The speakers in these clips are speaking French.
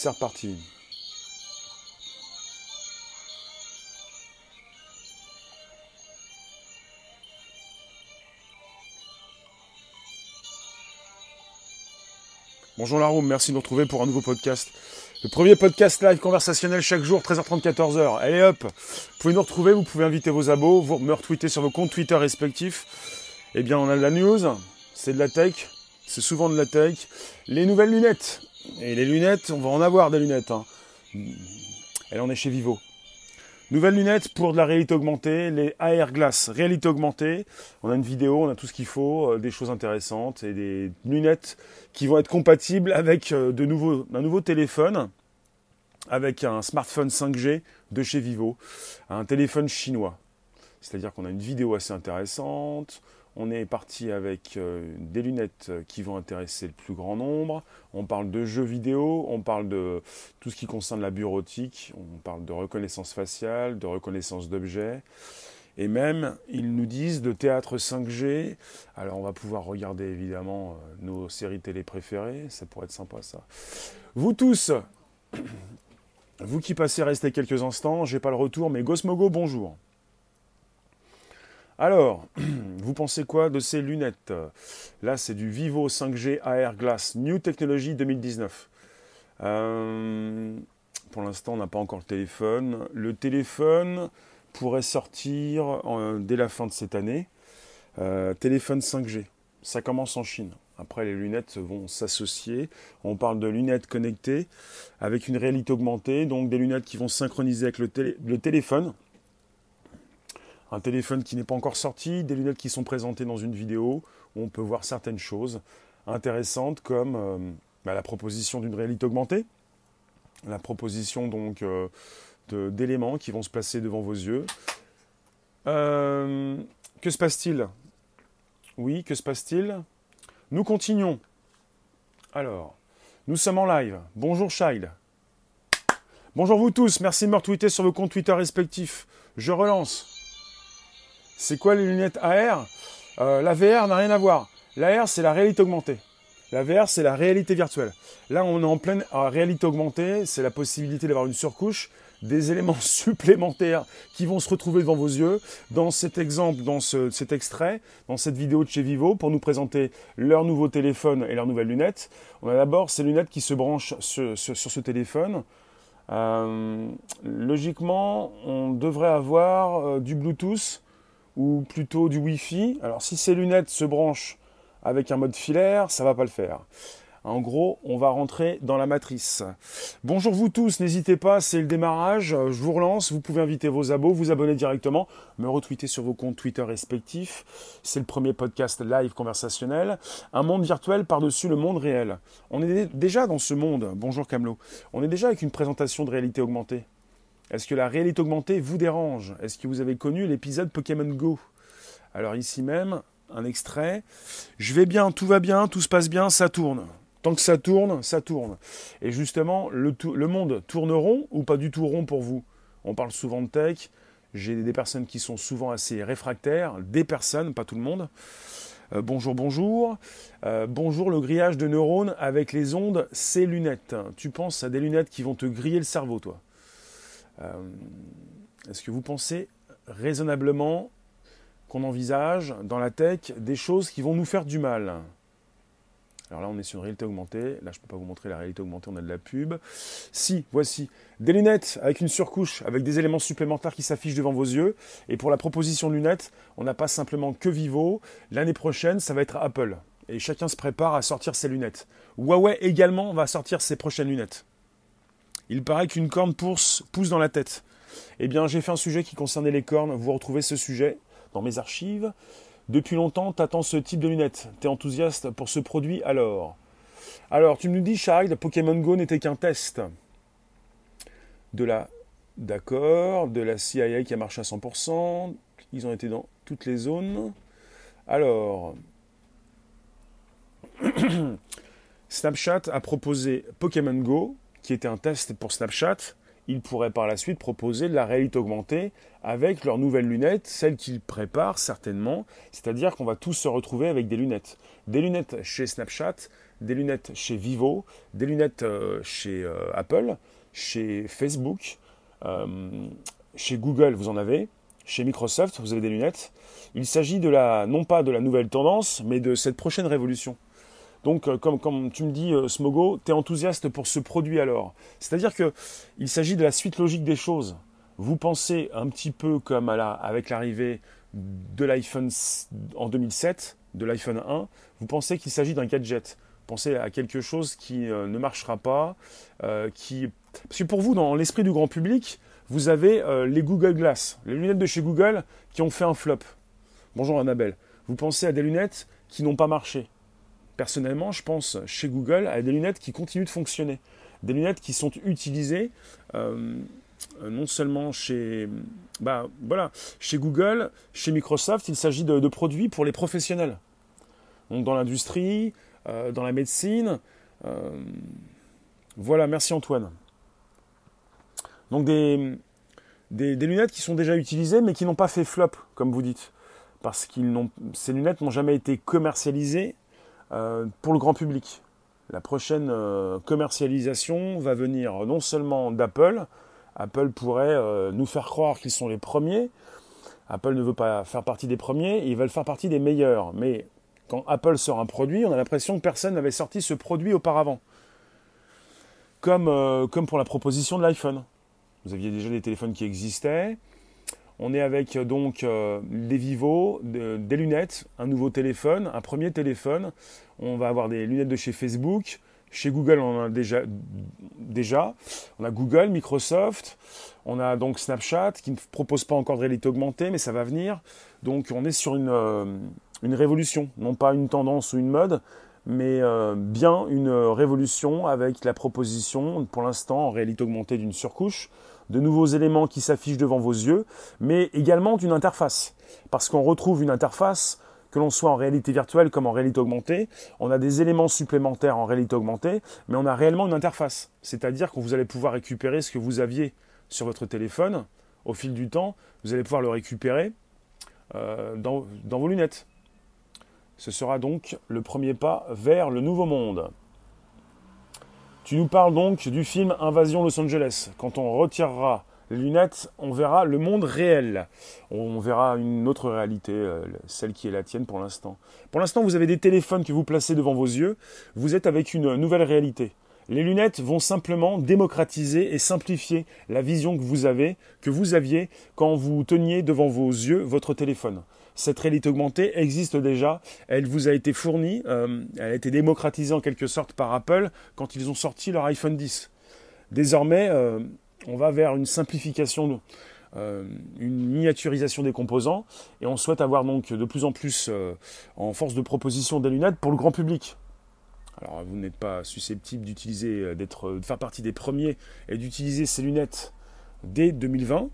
C'est reparti. Bonjour Laroum, merci de nous retrouver pour un nouveau podcast. Le premier podcast live conversationnel chaque jour, 13h30, 14h. Allez hop, vous pouvez nous retrouver, vous pouvez inviter vos abos, vous me retweeter sur vos comptes Twitter respectifs. Eh bien, on a de la news, c'est de la tech, c'est souvent de la tech. Les nouvelles lunettes. Et les lunettes, on va en avoir des lunettes. Hein. Elle en est chez Vivo. Nouvelles lunettes pour de la réalité augmentée, les AR Glass, réalité augmentée. On a une vidéo, on a tout ce qu'il faut, euh, des choses intéressantes et des lunettes qui vont être compatibles avec euh, de nouveaux, un nouveau téléphone, avec un smartphone 5G de chez Vivo, un téléphone chinois. C'est-à-dire qu'on a une vidéo assez intéressante, on est parti avec euh, des lunettes qui vont intéresser le plus grand nombre. On parle de jeux vidéo, on parle de tout ce qui concerne la bureautique, on parle de reconnaissance faciale, de reconnaissance d'objets. Et même, ils nous disent de théâtre 5G. Alors, on va pouvoir regarder évidemment euh, nos séries télé préférées. Ça pourrait être sympa, ça. Vous tous, vous qui passez rester quelques instants, j'ai pas le retour, mais Gosmogo, bonjour. Alors, vous pensez quoi de ces lunettes? Là, c'est du Vivo 5G AR Glass New Technology 2019. Euh, pour l'instant, on n'a pas encore le téléphone. Le téléphone pourrait sortir dès la fin de cette année. Euh, téléphone 5G. Ça commence en Chine. Après, les lunettes vont s'associer. On parle de lunettes connectées avec une réalité augmentée, donc des lunettes qui vont synchroniser avec le téléphone un téléphone qui n'est pas encore sorti, des lunettes qui sont présentées dans une vidéo où on peut voir certaines choses intéressantes comme euh, bah, la proposition d'une réalité augmentée, la proposition donc euh, d'éléments qui vont se placer devant vos yeux. Euh, que se passe-t-il? Oui, que se passe-t-il? Nous continuons. Alors, nous sommes en live. Bonjour Child. Bonjour vous tous, merci de me retweeter sur vos comptes Twitter respectifs. Je relance. C'est quoi les lunettes AR euh, La VR n'a rien à voir. L'AR, c'est la réalité augmentée. La VR, c'est la réalité virtuelle. Là, on est en pleine euh, réalité augmentée. C'est la possibilité d'avoir une surcouche, des éléments supplémentaires qui vont se retrouver devant vos yeux. Dans cet exemple, dans cet extrait, dans cette vidéo de chez Vivo, pour nous présenter leur nouveau téléphone et leurs nouvelles lunettes. On a d'abord ces lunettes qui se branchent sur, ce téléphone. Euh, logiquement, on devrait avoir du Bluetooth ou plutôt du Wi-Fi. Alors si ces lunettes se branchent avec un mode filaire, ça va pas le faire. En gros, on va rentrer dans la matrice. Bonjour vous tous, n'hésitez pas, c'est le démarrage. Je vous relance, vous pouvez inviter vos abos, vous abonner directement, me retweeter sur vos comptes Twitter respectifs. C'est le premier podcast live conversationnel. Un monde virtuel par-dessus le monde réel. On est déjà dans ce monde. Bonjour Camelot. On est déjà avec une présentation de réalité augmentée. Est-ce que la réalité augmentée vous dérange? Est-ce que vous avez connu l'épisode Pokémon Go? Alors ici même, un extrait. Je vais bien, tout va bien, tout se passe bien, ça tourne. Tant que ça tourne, ça tourne. Et justement, le, monde tourne rond ou pas du tout rond pour vous? On parle souvent de tech. J'ai des personnes qui sont souvent assez réfractaires, des personnes, pas tout le monde. Euh, bonjour, bonjour. Euh, bonjour le grillage de neurones avec les ondes, ces lunettes. Tu penses à des lunettes qui vont te griller le cerveau, toi? Est-ce que vous pensez raisonnablement qu'on envisage dans la tech des choses qui vont nous faire du mal? Alors là, on est sur une réalité augmentée. Là, je ne peux pas vous montrer la réalité augmentée, on a de la pub. Si, voici des lunettes avec une surcouche, avec des éléments supplémentaires qui s'affichent devant vos yeux. Et pour la proposition de lunettes, on n'a pas simplement que Vivo. L'année prochaine, ça va être Apple. Et chacun se prépare à sortir ses lunettes. Huawei également va sortir ses prochaines lunettes. Il paraît qu'une corne pousse, pousse dans la tête. Eh bien, j'ai fait un sujet qui concernait les cornes. Vous retrouvez ce sujet dans mes archives. Depuis longtemps, t'attends ce type de lunettes. T'es enthousiaste pour ce produit alors Alors, tu me dis, Child, Pokémon Go n'était qu'un test. De la. D'accord, de la CIA qui a marché à 100%. Ils ont été dans toutes les zones. Alors. Snapchat a proposé Pokémon Go qui était un test pour Snapchat, ils pourraient par la suite proposer de la réalité augmentée avec leurs nouvelles lunettes, celles qu'ils préparent certainement, c'est-à-dire qu'on va tous se retrouver avec des lunettes. Des lunettes chez Snapchat, des lunettes chez Vivo, des lunettes chez Apple, chez Facebook, chez Google, vous en avez, chez Microsoft, vous avez des lunettes. Il s'agit de la, non pas de la nouvelle tendance, mais de cette prochaine révolution. Donc, euh, comme, comme, tu me dis, euh, Smogo, tu es enthousiaste pour ce produit alors. C'est-à-dire qu'il s'agit de la suite logique des choses. Vous pensez un petit peu comme avec l'arrivée de l'iPhone en 2007, de l'iPhone 1, vous pensez qu'il s'agit d'un gadget. Pensez à quelque chose qui euh, ne marchera pas, qui... Parce que pour vous, dans l'esprit du grand public, vous avez les Google Glass, les lunettes de chez Google qui ont fait un flop. Bonjour Annabelle. Vous pensez à des lunettes qui n'ont pas marché personnellement, je pense chez Google à des lunettes qui continuent de fonctionner. Des lunettes qui sont utilisées euh, non seulement chez, bah, chez Google, chez Microsoft, il s'agit de, produits pour les professionnels. Donc dans l'industrie, euh, dans la médecine. Euh, voilà, merci Antoine. Donc des, lunettes qui sont déjà utilisées mais qui n'ont pas fait flop, comme vous dites. Parce que ces lunettes n'ont jamais été commercialisées euh, pour le grand public. La prochaine euh, commercialisation va venir non seulement d'Apple, Apple pourrait euh, nous faire croire qu'ils sont les premiers, Apple ne veut pas faire partie des premiers, ils veulent faire partie des meilleurs. Mais quand Apple sort un produit, on a l'impression que personne n'avait sorti ce produit auparavant. Comme pour la proposition de l'iPhone. Vous aviez déjà des téléphones qui existaient, on est avec euh, donc euh, des Vivo, des lunettes, un nouveau téléphone, un premier téléphone. On va avoir des lunettes de chez Facebook. Chez Google, on en a déjà. On a Google, Microsoft. On a donc Snapchat qui ne propose pas encore de réalité augmentée, mais ça va venir. Donc on est sur une, euh, une révolution, non pas une tendance ou une mode, mais bien une révolution avec la proposition, pour l'instant, en réalité augmentée d'une surcouche de nouveaux éléments qui s'affichent devant vos yeux, mais également d'une interface. Parce qu'on retrouve une interface, que l'on soit en réalité virtuelle comme en réalité augmentée, on a des éléments supplémentaires en réalité augmentée, mais on a réellement une interface. C'est-à-dire que vous allez pouvoir récupérer ce que vous aviez sur votre téléphone au fil du temps, vous allez pouvoir le récupérer euh, dans, dans vos lunettes. Ce sera donc le premier pas vers le nouveau monde. Tu nous parles donc du film Invasion Los Angeles. Quand on retirera les lunettes, on verra le monde réel. On verra une autre réalité, euh, celle qui est la tienne pour l'instant. Pour l'instant, vous avez des téléphones que vous placez devant vos yeux. Vous êtes avec une nouvelle réalité. Les lunettes vont simplement démocratiser et simplifier la vision que vous avez, que vous aviez quand vous teniez devant vos yeux votre téléphone cette réalité augmentée existe déjà. Elle vous a été fournie, euh, elle a été démocratisée en quelque sorte par Apple quand ils ont sorti leur iPhone 10. Désormais, euh, on va vers une simplification, euh, une miniaturisation des composants, et on souhaite avoir donc de plus en plus en force de proposition des lunettes pour le grand public. Alors vous n'êtes pas susceptible d'utiliser, d'être, de faire partie des premiers et d'utiliser ces lunettes dès 2020.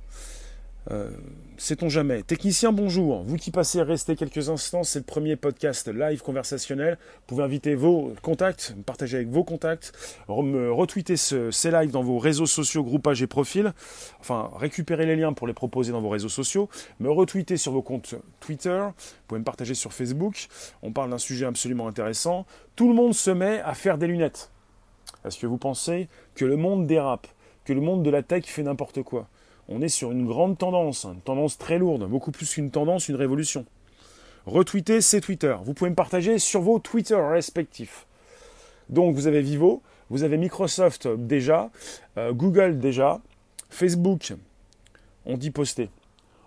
Euh, sait-on jamais. Technicien, bonjour. Vous qui passez, restez quelques instants. C'est le premier podcast live conversationnel. Vous pouvez inviter vos contacts, partager avec vos contacts, me retweeter ces lives dans vos réseaux sociaux, groupages et profils. Enfin, récupérer les liens pour les proposer dans vos réseaux sociaux. Me retweeter sur vos comptes Twitter. Vous pouvez me partager sur Facebook. On parle d'un sujet absolument intéressant. Tout le monde se met à faire des lunettes. Est-ce que vous pensez que le monde dérape, que le monde de la tech fait n'importe quoi? On est sur une grande tendance, une tendance très lourde, beaucoup plus qu'une tendance, une révolution. Retweeter, c'est Twitter. Vous pouvez me partager sur vos Twitter respectifs. Donc vous avez Vivo, vous avez Microsoft déjà, euh, Google déjà, Facebook, on dit poster.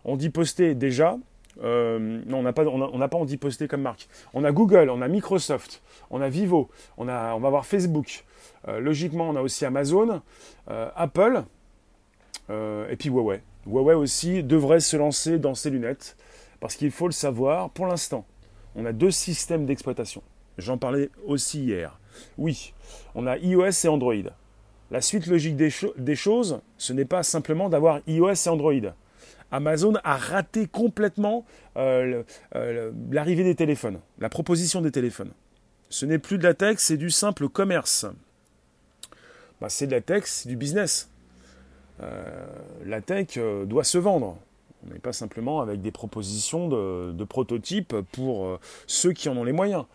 On dit poster déjà. Euh, non, on n'a pas, on, dit poster comme marque. On a Google, on a Microsoft, on a Vivo, on, va avoir Facebook. Euh, logiquement, on a aussi Amazon, Apple, et puis Huawei. Huawei aussi devrait se lancer dans ses lunettes, parce qu'il faut le savoir, pour l'instant, on a deux systèmes d'exploitation. J'en parlais aussi hier. Oui, on a iOS et Android. La suite logique des, choses, ce n'est pas simplement d'avoir iOS et Android. Amazon a raté complètement euh, euh, l'arrivée des téléphones, la proposition des téléphones. Ce n'est plus de la tech, c'est du simple commerce. Bah, c'est de la tech, c'est du business. Euh, la tech euh, doit se vendre. On n'est pas simplement avec des propositions de, prototypes pour euh, ceux qui en ont les moyens.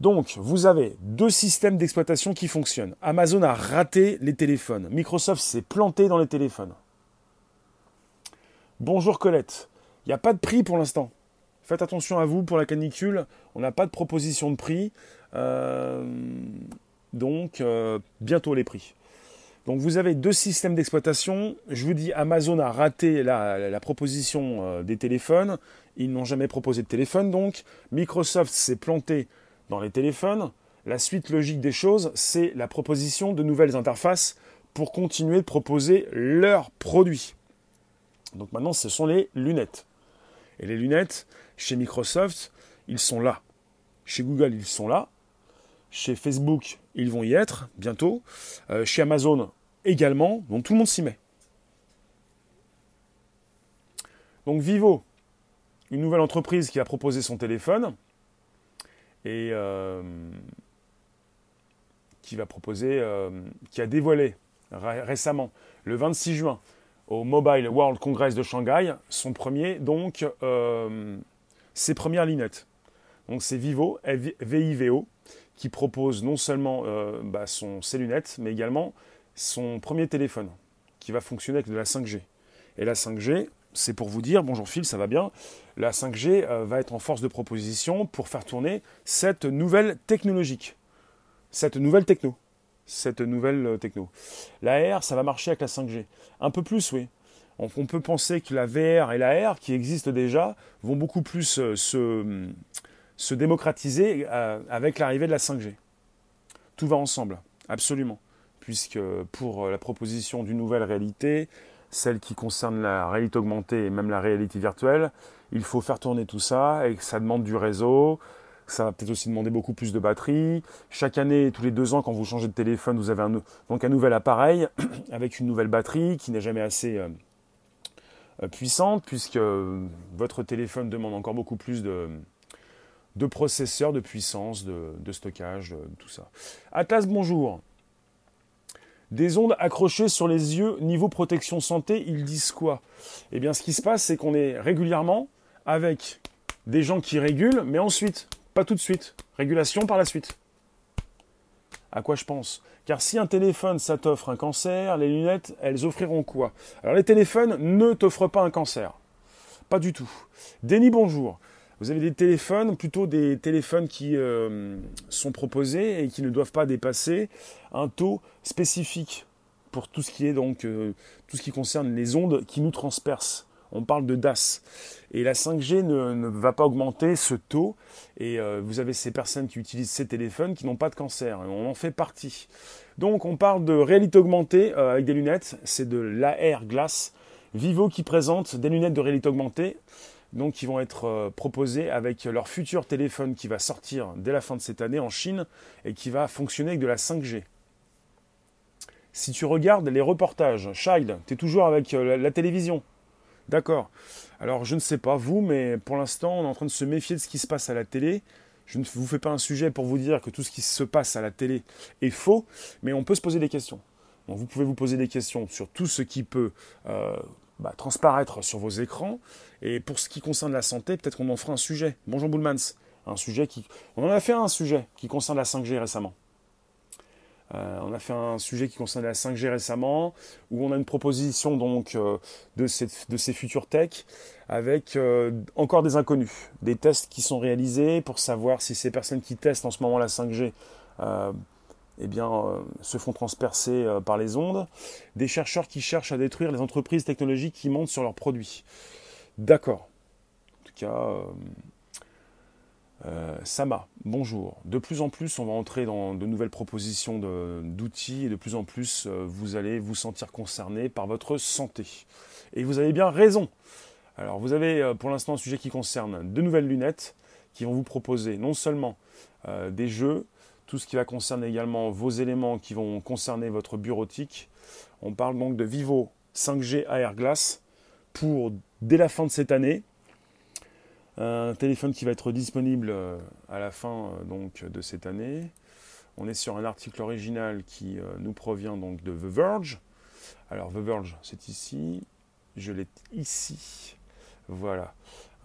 Donc, vous avez deux systèmes d'exploitation qui fonctionnent. Amazon a raté les téléphones. Microsoft s'est planté dans les téléphones. Bonjour Colette. Il n'y a pas de prix pour l'instant. Faites attention à vous pour la canicule. On n'a pas de proposition de prix. Donc, bientôt les prix. Donc vous avez deux systèmes d'exploitation. Je vous dis, Amazon a raté la, proposition euh, des téléphones. Ils n'ont jamais proposé de téléphone. Donc Microsoft s'est planté dans les téléphones. La suite logique des choses, c'est la proposition de nouvelles interfaces pour continuer de proposer leurs produits. Donc maintenant, ce sont les lunettes. Et les lunettes, chez Microsoft, ils sont là. Chez Google, ils sont là. Chez Facebook, ils vont y être bientôt. Euh, chez Amazon également. Donc tout le monde s'y met. Donc Vivo, une nouvelle entreprise qui a proposé son téléphone et euh, qui va proposer, euh, qui a dévoilé récemment, le 26 juin, au Mobile World Congress de Shanghai, son premier, donc ses premières lunettes. Donc c'est Vivo, VIVO, qui propose non seulement euh, bah, son, ses lunettes, mais également son premier téléphone, qui va fonctionner avec de la 5G. Et la 5G, c'est pour vous dire, bonjour Phil, ça va bien, la 5G euh, va être en force de proposition pour faire tourner cette nouvelle technologique, cette nouvelle techno, cette nouvelle euh, techno. La R, ça va marcher avec la 5G. Un peu plus, oui. On, on peut penser que la VR et la R, qui existent déjà, vont beaucoup plus se se démocratiser euh, avec l'arrivée de la 5G. Tout va ensemble, absolument. Puisque pour la proposition d'une nouvelle réalité, celle qui concerne la réalité augmentée et même la réalité virtuelle, il faut faire tourner tout ça et ça demande du réseau. Ça va peut-être aussi demander beaucoup plus de batterie. Chaque année, tous les deux ans, quand vous changez de téléphone, vous avez un, donc un nouvel appareil avec une nouvelle batterie qui n'est jamais assez euh, euh, puissante puisque votre téléphone demande encore beaucoup plus de, de processeurs, de puissance, de, stockage, tout ça. Atlas, bonjour. Des ondes accrochées sur les yeux, niveau protection santé, ils disent quoi? Eh bien, ce qui se passe, c'est qu'on est régulièrement avec des gens qui régulent, mais ensuite, pas tout de suite. Régulation par la suite. À quoi je pense? Car si un téléphone, ça t'offre un cancer, les lunettes, elles offriront quoi? Alors, les téléphones ne t'offrent pas un cancer. Pas du tout. Denis, bonjour. Vous avez des téléphones, plutôt des téléphones qui euh, sont proposés et qui ne doivent pas dépasser un taux spécifique pour tout ce qui euh, concerne les ondes qui nous transpercent. On parle de DAS. Et la 5G ne, va pas augmenter ce taux. Et euh, vous avez ces personnes qui utilisent ces téléphones qui n'ont pas de cancer. On en fait partie. Donc on parle de réalité augmentée avec des lunettes. C'est de l'AR glace. Vivo qui présente des lunettes de réalité augmentée donc qui vont être euh, proposés avec leur futur téléphone qui va sortir dès la fin de cette année en Chine et qui va fonctionner avec de la 5G. Si tu regardes les reportages, Child, tu es toujours avec euh, la, télévision. D'accord. Alors je ne sais pas vous, mais pour l'instant on est en train de se méfier de ce qui se passe à la télé. Je ne vous fais pas un sujet pour vous dire que tout ce qui se passe à la télé est faux, mais on peut se poser des questions. Vous pouvez vous poser des questions sur tout ce qui peut euh, bah, transparaître sur vos écrans. Et pour ce qui concerne la santé, peut-être qu'on en fera un sujet. Bonjour Boulmans. Un sujet qui. On en a fait un sujet qui concerne la 5G récemment. Euh, on a fait un sujet qui concerne la 5G récemment, où on a une proposition donc euh, de, ces, de ces techs avec euh, encore des inconnus, des tests qui sont réalisés pour savoir si ces personnes qui testent en ce moment la 5G eh bien, euh, se font transpercer euh, par les ondes, des chercheurs qui cherchent à détruire les entreprises technologiques qui montent sur leurs produits. D'accord. En tout cas, euh, Sama, bonjour. De plus en plus, on va entrer dans de nouvelles propositions d'outils et de plus en plus, vous allez vous sentir concerné par votre santé. Et vous avez bien raison. Alors, vous avez pour l'instant un sujet qui concerne de nouvelles lunettes qui vont vous proposer non seulement des jeux, tout ce qui va concerner également vos éléments qui vont concerner votre bureautique. On parle donc de Vivo 5G AR Glass pour dès la fin de cette année. Un téléphone qui va être disponible euh, à la fin euh, donc, de cette année. On est sur un article original qui euh, nous provient donc de The Verge. Alors The Verge, c'est ici. Je l'ai ici. Voilà.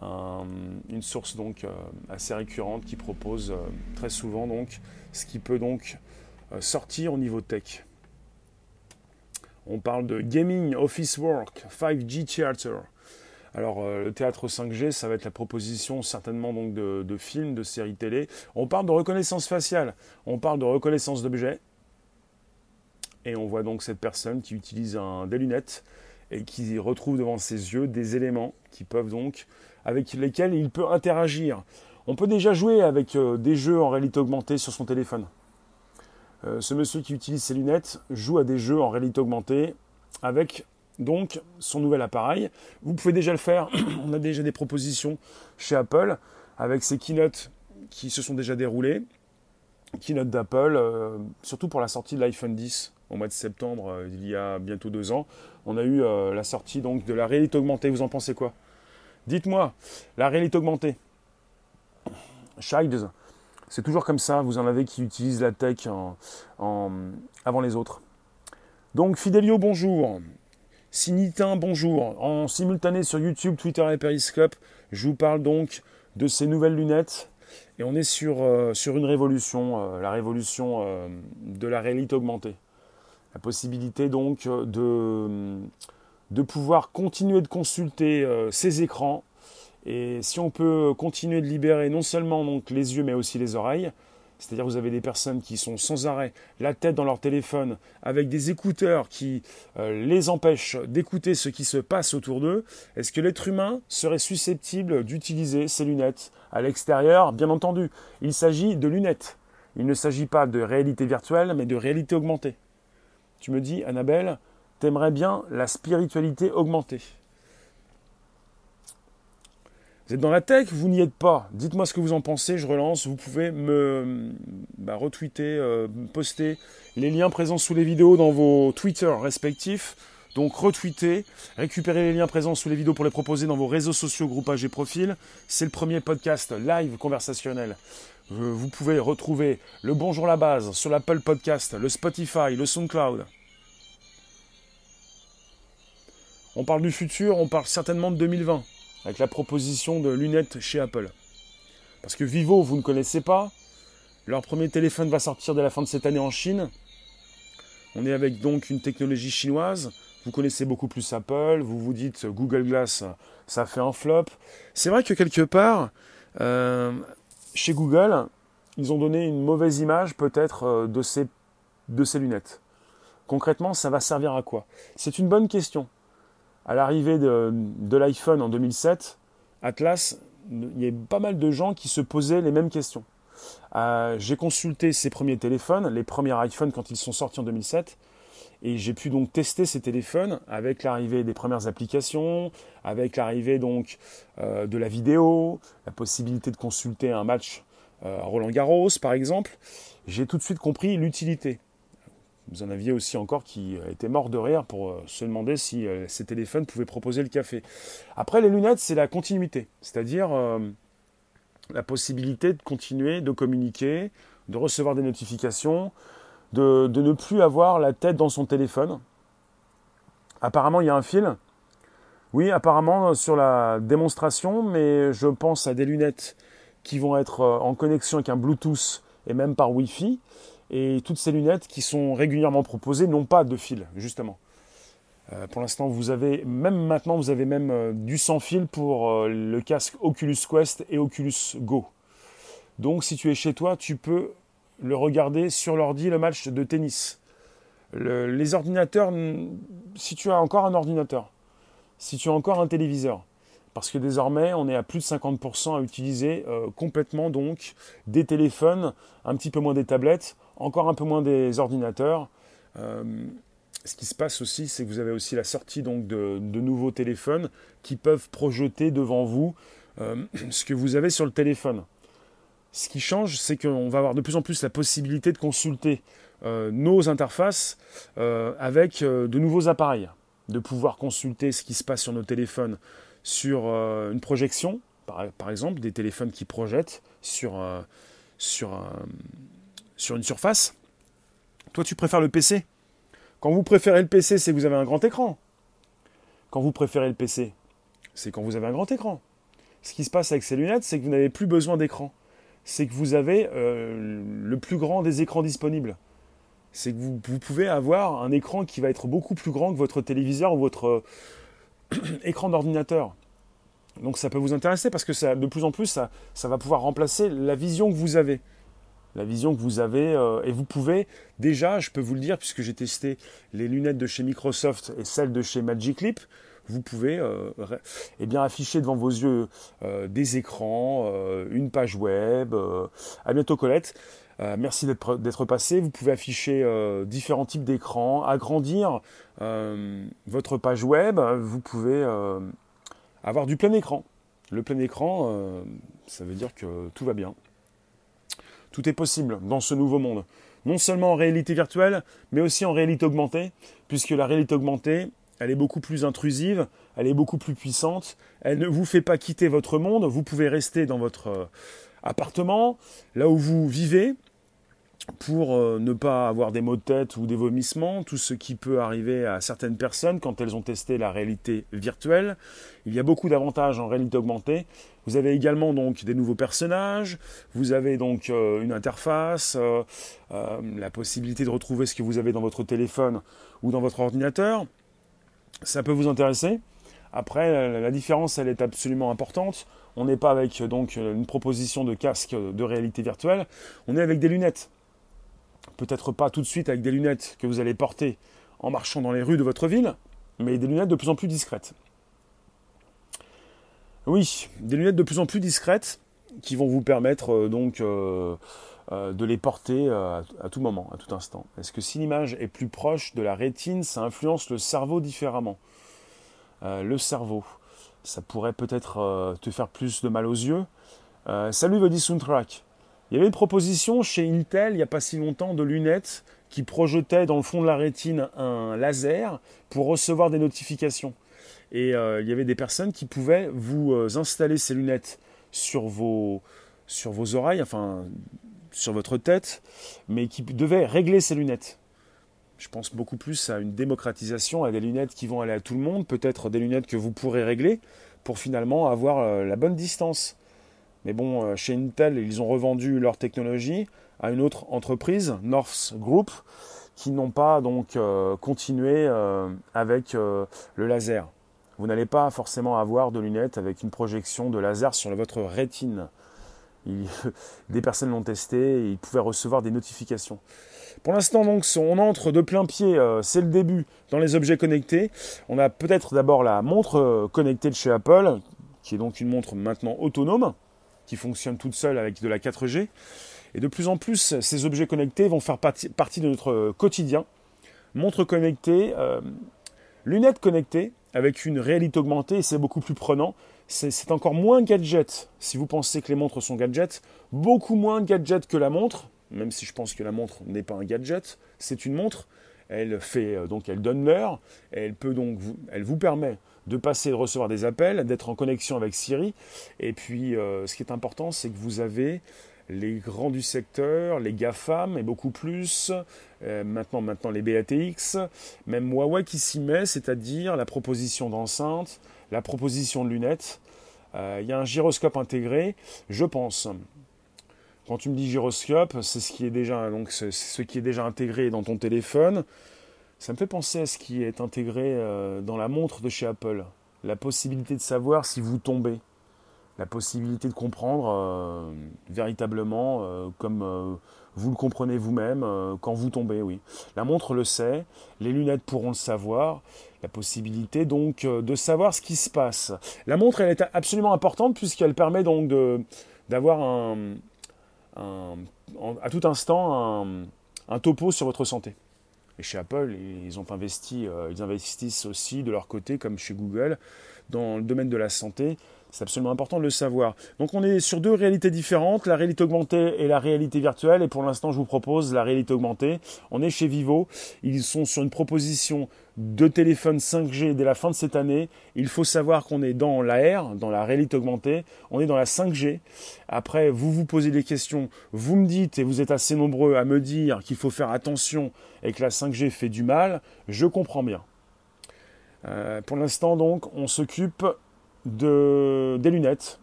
une source donc assez récurrente qui propose très souvent donc ce qui peut donc sortir au niveau tech. On parle de gaming, office work, 5G theater. Alors le théâtre 5G, ça va être la proposition certainement donc de, films, de séries télé. On parle de reconnaissance faciale, on parle de reconnaissance d'objets. Et on voit donc cette personne qui utilise des lunettes et qui retrouve devant ses yeux des éléments qui peuvent donc, avec lesquels il peut interagir. On peut déjà jouer avec euh, des jeux en réalité augmentée sur son téléphone. Euh, ce monsieur qui utilise ses lunettes joue à des jeux en réalité augmentée avec donc son nouvel appareil. Vous pouvez déjà le faire. On a déjà des propositions chez Apple avec ces keynotes qui se sont déjà déroulées. Keynote d'Apple, euh, surtout pour la sortie de l'iPhone 10 au mois de septembre, il y a bientôt deux ans. On a eu la sortie donc de la réalité augmentée. Vous en pensez quoi? Dites-moi, la réalité augmentée. C'est toujours comme ça. Vous en avez qui utilisent la tech avant les autres. Donc Fidelio, bonjour. Sinitin, bonjour. En simultané sur YouTube, Twitter et Periscope, je vous parle donc de ces nouvelles lunettes. Et on est sur, euh, sur une révolution, la révolution de la réalité augmentée. La possibilité donc euh, de, pouvoir continuer de consulter euh, ces écrans. Et si on peut continuer de libérer non seulement les yeux mais aussi les oreilles, c'est-à-dire vous avez des personnes qui sont sans arrêt la tête dans leur téléphone avec des écouteurs qui euh, les empêchent d'écouter ce qui se passe autour d'eux, est-ce que l'être humain serait susceptible d'utiliser ces lunettes à l'extérieur? Bien entendu, il s'agit de lunettes. Il ne s'agit pas de réalité virtuelle mais de réalité augmentée. Tu me dis, Annabelle, t'aimerais bien la spiritualité augmentée. Vous êtes dans la tech, vous n'y êtes pas. Dites-moi ce que vous en pensez, je relance. Vous pouvez me bah, retweeter, euh, poster les liens présents sous les vidéos dans vos Twitter respectifs. Donc retweeter, récupérer les liens présents sous les vidéos pour les proposer dans vos réseaux sociaux, groupages et profils. C'est le premier podcast live conversationnel. Euh, vous pouvez retrouver le Bonjour la base sur l'Apple Podcast, le Spotify, le SoundCloud. On parle du futur, on parle certainement de 2020 avec la proposition de lunettes chez Apple. Parce que Vivo, vous ne connaissez pas. Leur premier téléphone va sortir dès la fin de cette année en Chine. On est avec donc une technologie chinoise. Vous connaissez beaucoup plus Apple. Vous vous dites Google Glass, ça fait un flop. C'est vrai que quelque part, euh, chez Google, ils ont donné une mauvaise image peut-être euh, de ces, de ces lunettes. Concrètement, ça va servir à quoi? C'est une bonne question à l'arrivée de, l'iPhone en 2007, Atlas, il y a pas mal de gens qui se posaient les mêmes questions. Euh, j'ai consulté ces premiers téléphones, les premiers iPhones quand ils sont sortis en 2007, et j'ai pu donc tester ces téléphones avec l'arrivée des premières applications, avec l'arrivée donc euh, de la vidéo, la possibilité de consulter un match euh, Roland Garros par exemple. J'ai tout de suite compris l'utilité. Vous en aviez aussi encore qui étaient morts de rire pour euh, se demander si euh, ces téléphones pouvaient proposer le café. Après, les lunettes, c'est la continuité, c'est-à-dire euh, la possibilité de continuer de communiquer, de recevoir des notifications, de, ne plus avoir la tête dans son téléphone. Apparemment, il y a un fil. Oui, apparemment, sur la démonstration, mais je pense à des lunettes qui vont être en connexion avec un Bluetooth et même par Wi-Fi. Et toutes ces lunettes qui sont régulièrement proposées n'ont pas de fil, justement. Euh, pour l'instant, vous avez, même maintenant, vous avez même euh, du sans fil pour euh, le casque Oculus Quest et Oculus Go. Donc, si tu es chez toi, tu peux le regarder sur l'ordi, le match de tennis. les ordinateurs, si tu as encore un ordinateur, si tu as encore un téléviseur, parce que désormais on est à plus de 50% à utiliser complètement donc des téléphones, un petit peu moins des tablettes, encore un peu moins des ordinateurs. Euh, ce qui se passe aussi, c'est que vous avez aussi la sortie donc de, nouveaux téléphones qui peuvent projeter devant vous euh, ce que vous avez sur le téléphone. Ce qui change, c'est qu'on va avoir de plus en plus la possibilité de consulter euh, nos interfaces avec de nouveaux appareils, de pouvoir consulter ce qui se passe sur nos téléphones sur une projection, par, exemple des téléphones qui projettent sur, sur un sur une surface. Toi, tu préfères le PC. Quand vous préférez le PC, c'est que vous avez un grand écran. Quand vous préférez le PC, c'est quand vous avez un grand écran. ce qui se passe avec ces lunettes, c'est que vous n'avez plus besoin d'écran. C'est que vous avez euh, le plus grand des écrans disponibles. C'est que vous, pouvez avoir un écran qui va être beaucoup plus grand que votre téléviseur ou votre écran d'ordinateur. Donc ça peut vous intéresser parce que ça, de plus en plus, ça va pouvoir remplacer la vision que vous avez la vision que vous avez. Euh, et vous pouvez déjà, je peux vous le dire, puisque j'ai testé les lunettes de chez Microsoft et celles de chez Magic Leap, vous pouvez euh, eh bien, afficher devant vos yeux euh, des écrans, une page web. à bientôt Colette. merci d'être passé. Vous pouvez afficher différents types d'écrans, agrandir votre page web. Vous pouvez avoir du plein écran. Le plein écran, ça veut dire que tout va bien. Tout est possible dans ce nouveau monde. Non seulement en réalité virtuelle, mais aussi en réalité augmentée, puisque la réalité augmentée, elle est beaucoup plus intrusive, elle est beaucoup plus puissante, elle ne vous fait pas quitter votre monde, vous pouvez rester dans votre euh, appartement, là où vous vivez, pour euh, ne pas avoir des maux de tête ou des vomissements, tout ce qui peut arriver à certaines personnes quand elles ont testé la réalité virtuelle. Il y a beaucoup d'avantages en réalité augmentée. Vous avez également donc des nouveaux personnages, vous avez donc euh, une interface, euh, la possibilité de retrouver ce que vous avez dans votre téléphone ou dans votre ordinateur. Ça peut vous intéresser. Après, la différence, elle est absolument importante. On n'est pas avec donc une proposition de casque de réalité virtuelle, on est avec des lunettes peut-être pas tout de suite avec des lunettes que vous allez porter en marchant dans les rues de votre ville, mais des lunettes de plus en plus discrètes. Oui, des lunettes de plus en plus discrètes qui vont vous permettre euh, donc euh, euh, de les porter à, tout moment, à tout instant. Est-ce que si l'image est plus proche de la rétine, ça influence le cerveau différemment? Le cerveau, ça pourrait peut-être te faire plus de mal aux yeux. salut Body Soundtrack. Il y avait une proposition chez Intel il n'y a pas si longtemps de lunettes qui projetaient dans le fond de la rétine un laser pour recevoir des notifications. Et euh, il y avait des personnes qui pouvaient vous euh, installer ces lunettes sur vos, sur vos oreilles, enfin sur votre tête, mais qui devaient régler ces lunettes. Je pense beaucoup plus à une démocratisation, à des lunettes qui vont aller à tout le monde, peut-être des lunettes que vous pourrez régler pour finalement avoir euh, la bonne distance. Mais bon, euh, chez Intel, ils ont revendu leur technologie à une autre entreprise, North Group, qui n'ont pas donc euh, continué euh, avec le laser. Vous n'allez pas forcément avoir de lunettes avec une projection de laser sur votre rétine. des personnes l'ont testé et ils pouvaient recevoir des notifications. Pour l'instant, donc, on entre de plein pied, c'est le début dans les objets connectés. On a peut-être d'abord la montre connectée de chez Apple, qui est donc une montre maintenant autonome, qui fonctionne toute seule avec de la 4G. Et de plus en plus, ces objets connectés vont faire partie de notre quotidien. Montres connectées, euh, lunettes connectées avec une réalité augmentée, c'est beaucoup plus prenant. C'est encore moins gadget, si vous pensez que les montres sont gadgets, beaucoup moins gadget que la montre, même si je pense que la montre n'est pas un gadget, c'est une montre. Elle fait euh, donc elle donne l'heure, elle peut donc elle vous permet de passer, de recevoir des appels, d'être en connexion avec Siri. Et puis, euh, ce qui est important, c'est que vous avez les grands du secteur, les GAFAM et beaucoup plus, euh, maintenant, les BATX, même Huawei qui s'y met, c'est-à-dire la proposition d'enceinte, la proposition de lunettes. Euh, il y a un gyroscope intégré, je pense. Quand tu me dis gyroscope, c'est ce qui est déjà intégré dans ton téléphone. Ça me fait penser à ce qui est intégré euh, dans la montre de chez Apple. La possibilité de savoir si vous tombez. La possibilité de comprendre euh, véritablement euh, comme vous le comprenez vous-même quand vous tombez, oui. La montre le sait, les lunettes pourront le savoir, la possibilité donc de savoir ce qui se passe. La montre, elle est absolument importante puisqu'elle permet donc d'avoir à tout instant un topo sur votre santé. Et chez Apple, euh, ils investissent aussi de leur côté, comme chez Google, dans le domaine de la santé. C'est absolument important de le savoir. Donc on est sur deux réalités différentes, la réalité augmentée et la réalité virtuelle. Et pour l'instant, je vous propose la réalité augmentée. On est chez Vivo. Ils sont sur une proposition de téléphone 5G dès la fin de cette année. Il faut savoir qu'on est dans l'AR, dans la réalité augmentée. On est dans la 5G. Après, vous vous posez des questions. Vous me dites, et vous êtes assez nombreux à me dire qu'il faut faire attention et que la 5G fait du mal. Je comprends bien. Euh, pour l'instant, donc, on s'occupe de, des lunettes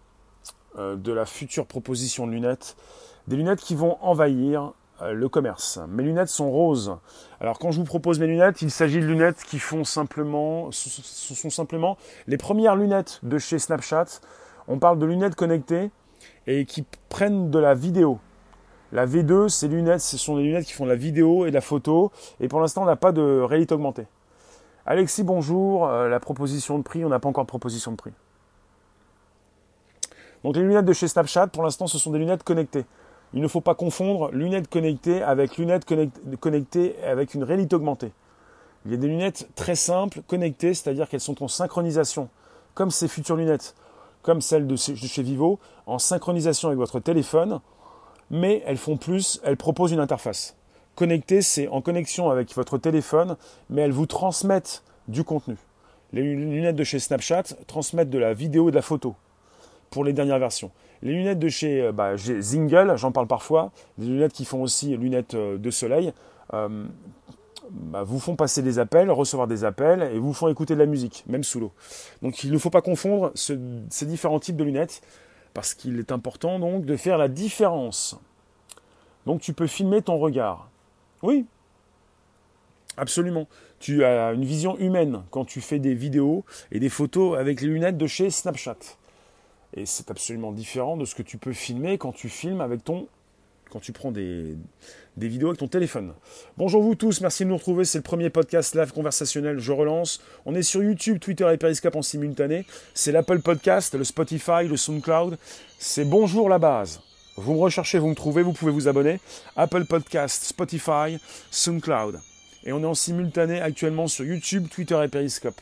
euh, de la future proposition de lunettes, des lunettes qui vont envahir euh, le commerce. Mes lunettes sont roses. Alors quand je vous propose mes lunettes, il s'agit de lunettes qui font simplement, ce sont simplement les premières lunettes de chez Snapchat. On parle de lunettes connectées et qui prennent de la vidéo. La V2, ces lunettes, ce sont des lunettes qui font de la vidéo et de la photo. Et pour l'instant, on n'a pas de réalité augmentée. Alexis, bonjour. Euh, la proposition de prix, on n'a pas encore de proposition de prix. Donc les lunettes de chez Snapchat, pour l'instant, ce sont des lunettes connectées. Il ne faut pas confondre lunettes connectées avec lunettes connectées avec une réalité augmentée. Il y a des lunettes très simples, connectées, c'est-à-dire qu'elles sont en synchronisation, comme ces futures lunettes, comme celles de chez Vivo, en synchronisation avec votre téléphone, mais elles font plus, elles proposent une interface. Connectées, c'est en connexion avec votre téléphone, mais elles vous transmettent du contenu. Les lunettes de chez Snapchat transmettent de la vidéo et de la photo les dernières versions. Les lunettes de chez euh, bah, Zingle, j'en parle parfois, des lunettes qui font aussi lunettes euh, de soleil, euh, bah, vous font passer des appels, recevoir des appels et vous font écouter de la musique, même sous l'eau. Donc il ne faut pas confondre ces différents types de lunettes parce qu'il est important donc de faire la différence. Donc tu peux filmer ton regard. Oui, absolument. Tu as une vision humaine quand tu fais des vidéos et des photos avec les lunettes de chez Snapchat. Et c'est absolument différent de ce que tu peux filmer quand tu filmes avec ton. quand tu prends des, vidéos avec ton téléphone. Bonjour vous tous, merci de nous retrouver. C'est le premier podcast live conversationnel. Je relance. On est sur YouTube, Twitter et Periscope en simultané. C'est l'Apple Podcast, le Spotify, le SoundCloud. C'est bonjour la base. Vous me recherchez, vous me trouvez, vous pouvez vous abonner. Apple Podcast, Spotify, SoundCloud. Et on est en simultané actuellement sur YouTube, Twitter et Periscope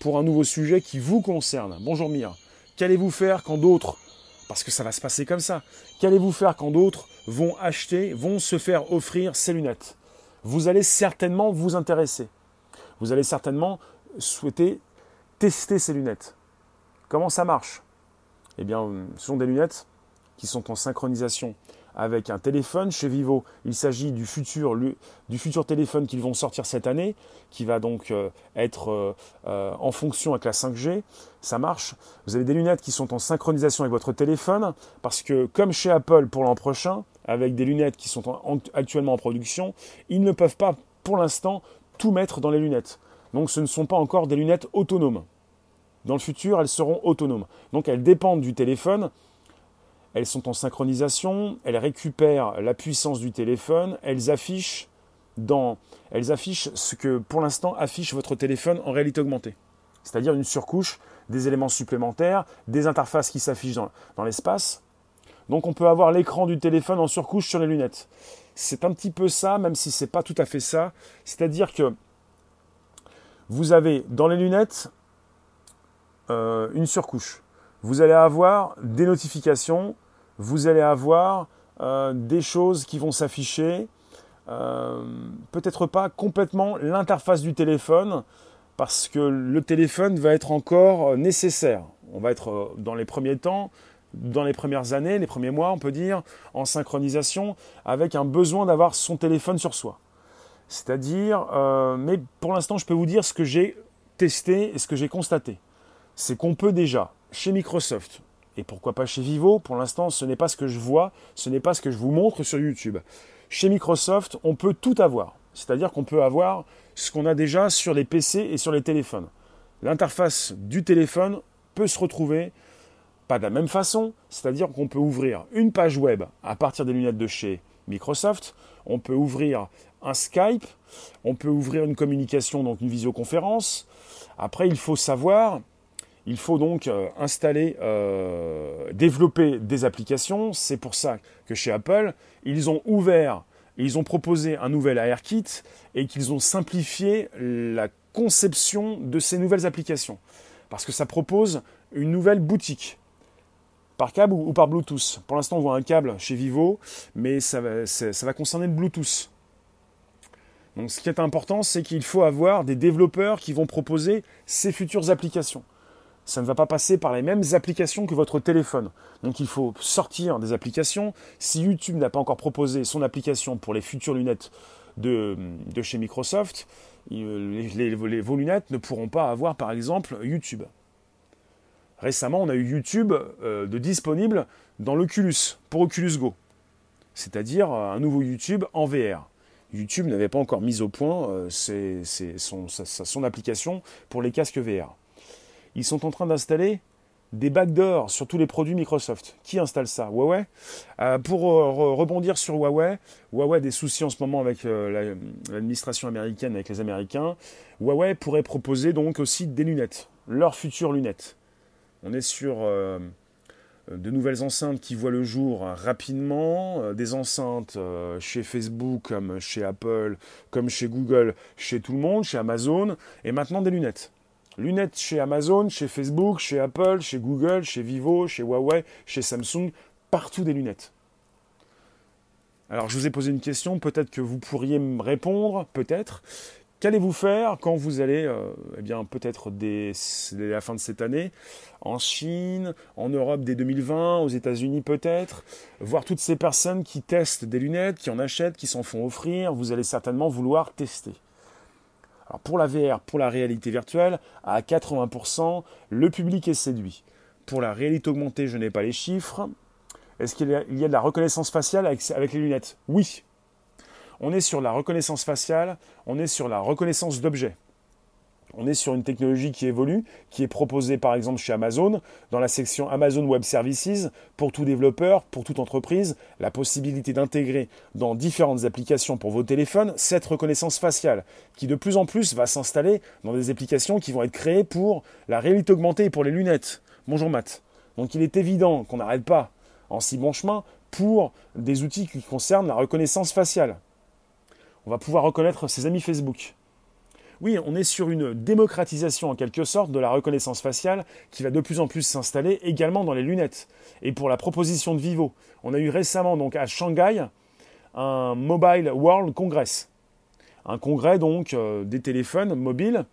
pour un nouveau sujet qui vous concerne. Bonjour Mia. Qu'allez-vous faire quand d'autres, parce que ça va se passer comme ça, qu'allez-vous faire quand d'autres vont acheter, vont se faire offrir ces lunettes? Vous allez certainement vous intéresser. Vous allez certainement souhaiter tester ces lunettes. Comment ça marche? Eh bien, ce sont des lunettes qui sont en synchronisation avec un téléphone. Chez Vivo, il s'agit du futur, téléphone qu'ils vont sortir cette année, qui va donc euh, être euh, euh, en fonction avec la 5G. Ça marche. Vous avez des lunettes qui sont en synchronisation avec votre téléphone, parce que comme chez Apple pour l'an prochain, avec des lunettes qui sont actuellement en production, ils ne peuvent pas pour l'instant tout mettre dans les lunettes. Donc ce ne sont pas encore des lunettes autonomes. Dans le futur, elles seront autonomes. Donc elles dépendent du téléphone elles sont en synchronisation, elles récupèrent la puissance du téléphone, elles affichent, dans, elles affichent ce que pour l'instant affiche votre téléphone en réalité augmentée. C'est-à-dire une surcouche, des éléments supplémentaires, des interfaces qui s'affichent dans, dans l'espace. Donc on peut avoir l'écran du téléphone en surcouche sur les lunettes. C'est un petit peu ça, même si ce n'est pas tout à fait ça. C'est-à-dire que vous avez dans les lunettes euh, une surcouche. Vous allez avoir des notifications vous allez avoir euh, des choses qui vont s'afficher. Euh, peut-être pas complètement l'interface du téléphone, parce que le téléphone va être encore nécessaire. On va être euh, dans les premiers temps, dans les premières années, les premiers mois, on peut dire, en synchronisation, avec un besoin d'avoir son téléphone sur soi. C'est-à-dire, mais pour l'instant, je peux vous dire ce que j'ai testé et ce que j'ai constaté. C'est qu'on peut déjà, chez Microsoft, et pourquoi pas chez Vivo? Pour l'instant, ce n'est pas ce que je vois, ce n'est pas ce que je vous montre sur YouTube. Chez Microsoft, on peut tout avoir. C'est-à-dire qu'on peut avoir ce qu'on a déjà sur les PC et sur les téléphones. L'interface du téléphone peut se retrouver pas de la même façon, c'est-à-dire qu'on peut ouvrir une page web à partir des lunettes de chez Microsoft, on peut ouvrir un Skype, on peut ouvrir une communication, donc une visioconférence. Après, il faut savoir il faut donc euh, installer, euh, développer des applications. C'est pour ça que chez Apple, ils ont ouvert, ils ont proposé un nouvel ARKit et qu'ils ont simplifié la conception de ces nouvelles applications. Parce que ça propose une nouvelle boutique. Par câble ou, par Bluetooth. Pour l'instant, on voit un câble chez Vivo, mais ça va concerner le Bluetooth. Donc ce qui est important, c'est qu'il faut avoir des développeurs qui vont proposer ces futures applications ça ne va pas passer par les mêmes applications que votre téléphone. Donc il faut sortir des applications. Si YouTube n'a pas encore proposé son application pour les futures lunettes de, chez Microsoft, vos lunettes ne pourront pas avoir par exemple YouTube. récemment, on a eu YouTube de disponible dans l'Oculus, pour Oculus Go. C'est-à-dire un nouveau YouTube en VR. YouTube n'avait pas encore mis au point son application pour les casques VR. Ils sont en train d'installer des backdoors sur tous les produits Microsoft. Qui installe ça? Huawei? Euh, Pour euh, rebondir sur Huawei, Huawei a des soucis en ce moment avec euh, l'administration américaine, avec les Américains. Huawei pourrait proposer donc aussi des lunettes, leurs futures lunettes. On est sur de nouvelles enceintes qui voient le jour rapidement, des enceintes chez Facebook comme chez Apple, comme chez Google, chez tout le monde, chez Amazon, et maintenant des lunettes. Lunettes chez Amazon, chez Facebook, chez Apple, chez Google, chez Vivo, chez Huawei, chez Samsung, partout des lunettes. Alors je vous ai posé une question, peut-être que vous pourriez me répondre, peut-être. Qu'allez-vous faire quand vous allez, euh, eh bien peut-être dès, la fin de cette année, en Chine, en Europe dès 2020, aux États-Unis peut-être, voir toutes ces personnes qui testent des lunettes, qui en achètent, qui s'en font offrir, vous allez certainement vouloir tester. Pour la VR, pour la réalité virtuelle, à 80%, le public est séduit. Pour la réalité augmentée, je n'ai pas les chiffres. Est-ce qu'il y, a de la reconnaissance faciale avec les lunettes? Oui. On est sur la reconnaissance faciale, on est sur la reconnaissance d'objets on est sur une technologie qui évolue, qui est proposée par exemple chez Amazon, dans la section Amazon Web Services, pour tout développeur, pour toute entreprise, la possibilité d'intégrer dans différentes applications pour vos téléphones cette reconnaissance faciale, qui de plus en plus va s'installer dans des applications qui vont être créées pour la réalité augmentée et pour les lunettes. Bonjour Matt. Donc il est évident qu'on n'arrête pas en si bon chemin pour des outils qui concernent la reconnaissance faciale. On va pouvoir reconnaître ses amis Facebook. Oui, on est sur une démocratisation en quelque sorte de la reconnaissance faciale qui va de plus en plus s'installer également dans les lunettes. Et pour la proposition de Vivo, on a eu récemment à Shanghai un Mobile World Congress. Un congrès donc euh, des téléphones mobiles.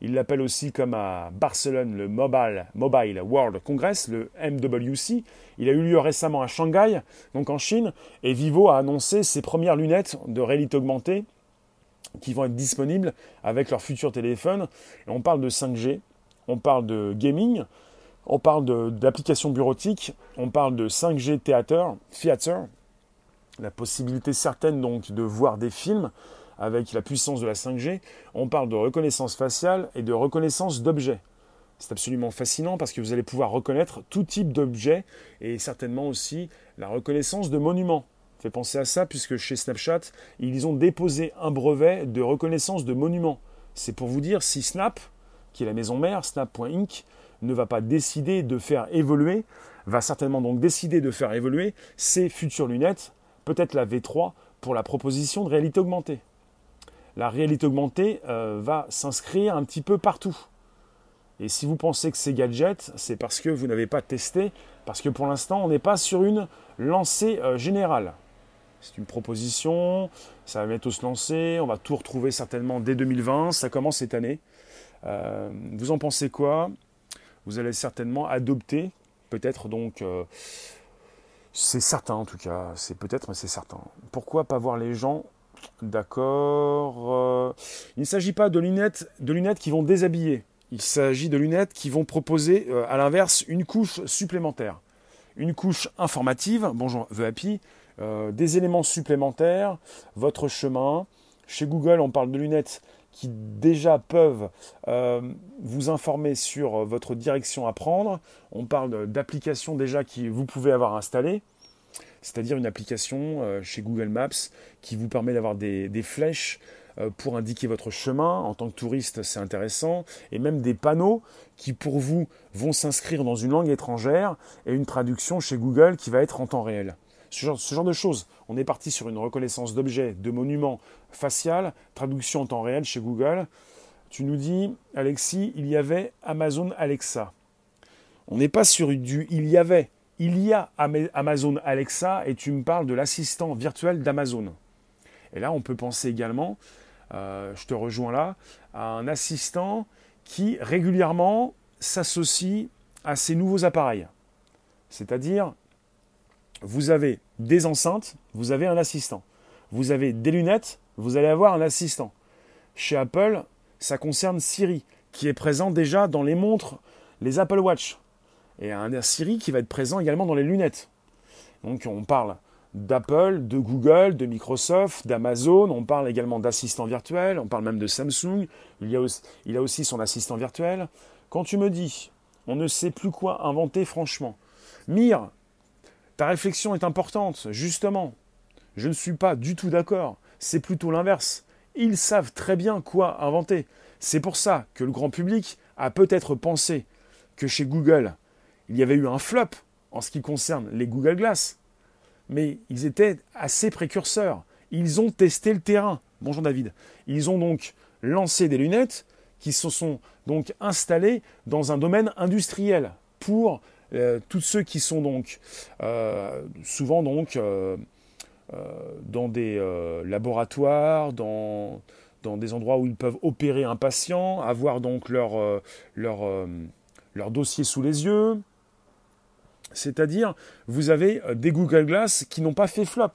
Il l'appelle aussi comme à Barcelone le Mobile, Mobile World Congress, le MWC. Il a eu lieu récemment à Shanghai, donc en Chine, et Vivo a annoncé ses premières lunettes de réalité augmentée qui vont être disponibles avec leur futur téléphone. Et on parle de 5G, on parle de gaming, on parle d'applications bureautiques, on parle de 5G Theater, Theater, la possibilité certaine donc de voir des films avec la puissance de la 5G. On parle de reconnaissance faciale et de reconnaissance d'objets. C'est absolument fascinant parce que vous allez pouvoir reconnaître tout type d'objets et certainement aussi la reconnaissance de monuments fait penser à ça puisque chez Snapchat, ils ont déposé un brevet de reconnaissance de monuments. C'est pour vous dire si Snap, qui est la maison mère, Snap.inc, ne va pas décider de faire évoluer, va certainement donc décider de faire évoluer ses futures lunettes, peut-être la V3, pour la proposition de réalité augmentée. La réalité augmentée euh, va s'inscrire un petit peu partout. Et si vous pensez que c'est gadget, c'est parce que vous n'avez pas testé, parce que pour l'instant, on n'est pas sur une lancée euh, générale. C'est une proposition, ça va bientôt se lancer, on va tout retrouver certainement dès 2020, ça commence cette année. Euh, vous en pensez quoi? Vous allez certainement adopter, peut-être donc, euh, c'est certain en tout cas, c'est peut-être, mais c'est certain. Pourquoi pas voir les gens? D'accord. Euh, il ne s'agit pas de lunettes, de lunettes qui vont déshabiller. Il s'agit de lunettes qui vont proposer, à l'inverse, une couche supplémentaire. Une couche informative, bonjour The Happy, euh, des éléments supplémentaires, votre chemin. Chez Google, on parle de lunettes qui déjà peuvent euh, vous informer sur euh, votre direction à prendre. On parle d'applications déjà que vous pouvez avoir installées, c'est-à-dire une application chez Google Maps qui vous permet d'avoir des, flèches pour indiquer votre chemin. En tant que touriste, c'est intéressant. Et même des panneaux qui pour vous vont s'inscrire dans une langue étrangère et une traduction chez Google qui va être en temps réel. Ce genre, de choses. On est parti sur une reconnaissance d'objets, de monuments facial, traduction en temps réel chez Google. Tu nous dis, Alexis, il y avait Amazon Alexa. On n'est pas sur du il y avait. Il y a Amazon Alexa et tu me parles de l'assistant virtuel d'Amazon. Et là, on peut penser également, euh, je te rejoins là, à un assistant qui régulièrement s'associe à ces nouveaux appareils. C'est-à-dire, vous avez des enceintes, vous avez un assistant. Vous avez des lunettes, vous allez avoir un assistant. Chez Apple, ça concerne Siri, qui est présent déjà dans les montres, les Apple Watch. et un Siri qui va être présent également dans les lunettes. Donc on parle d'Apple, de Google, de Microsoft, d'Amazon, on parle également d'assistants virtuels, on parle même de Samsung, il, il a aussi son assistant virtuel. Quand tu me dis, on ne sait plus quoi inventer franchement, Mire, ta réflexion est importante, justement. Je ne suis pas du tout d'accord, c'est plutôt l'inverse. Ils savent très bien quoi inventer. C'est pour ça que le grand public a peut-être pensé que chez Google, il y avait eu un flop en ce qui concerne les Google Glass mais ils étaient assez précurseurs. Ils ont testé le terrain. Bonjour David. Ils ont donc lancé des lunettes qui se sont donc installées dans un domaine industriel pour tous ceux qui sont donc euh, souvent donc euh, dans des laboratoires, dans, dans des endroits où ils peuvent opérer un patient, avoir donc leur, leur, leur dossier sous les yeux, c'est-à-dire, vous avez euh, des Google Glass qui n'ont pas fait flop.